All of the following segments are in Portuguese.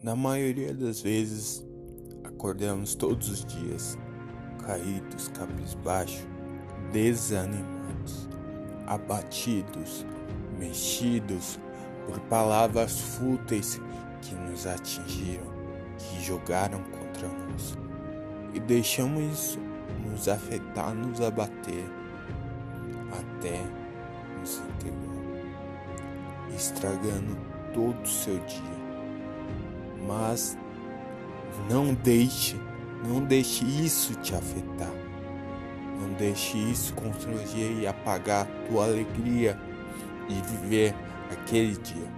Na maioria das vezes, acordamos todos os dias caídos, cabisbaixo, desanimados, abatidos, mexidos por palavras fúteis que nos atingiram, que jogaram contra nós. E deixamos isso nos afetar, nos abater, até nos integrar, estragando todo o seu dia. Mas não deixe, não deixe isso te afetar. Não deixe isso constranger e apagar a tua alegria e viver aquele dia.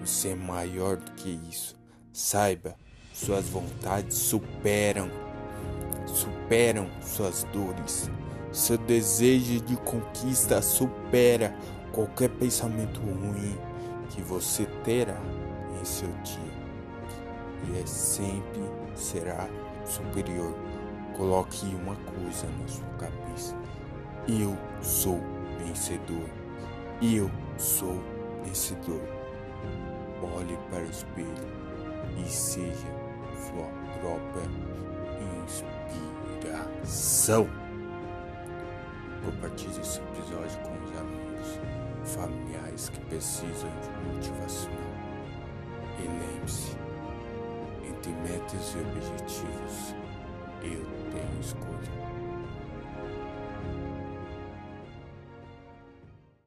Você é maior do que isso. Saiba, suas vontades superam, superam suas dores. Seu desejo de conquista supera qualquer pensamento ruim que você terá em seu dia. E é sempre será superior. Coloque uma coisa na sua cabeça. Eu sou vencedor. Eu sou vencedor. Olhe para o espelho e seja sua própria inspiração. Compartilhe esse episódio com os amigos, familiares que precisam de metas e objetivos, eu tenho escolha.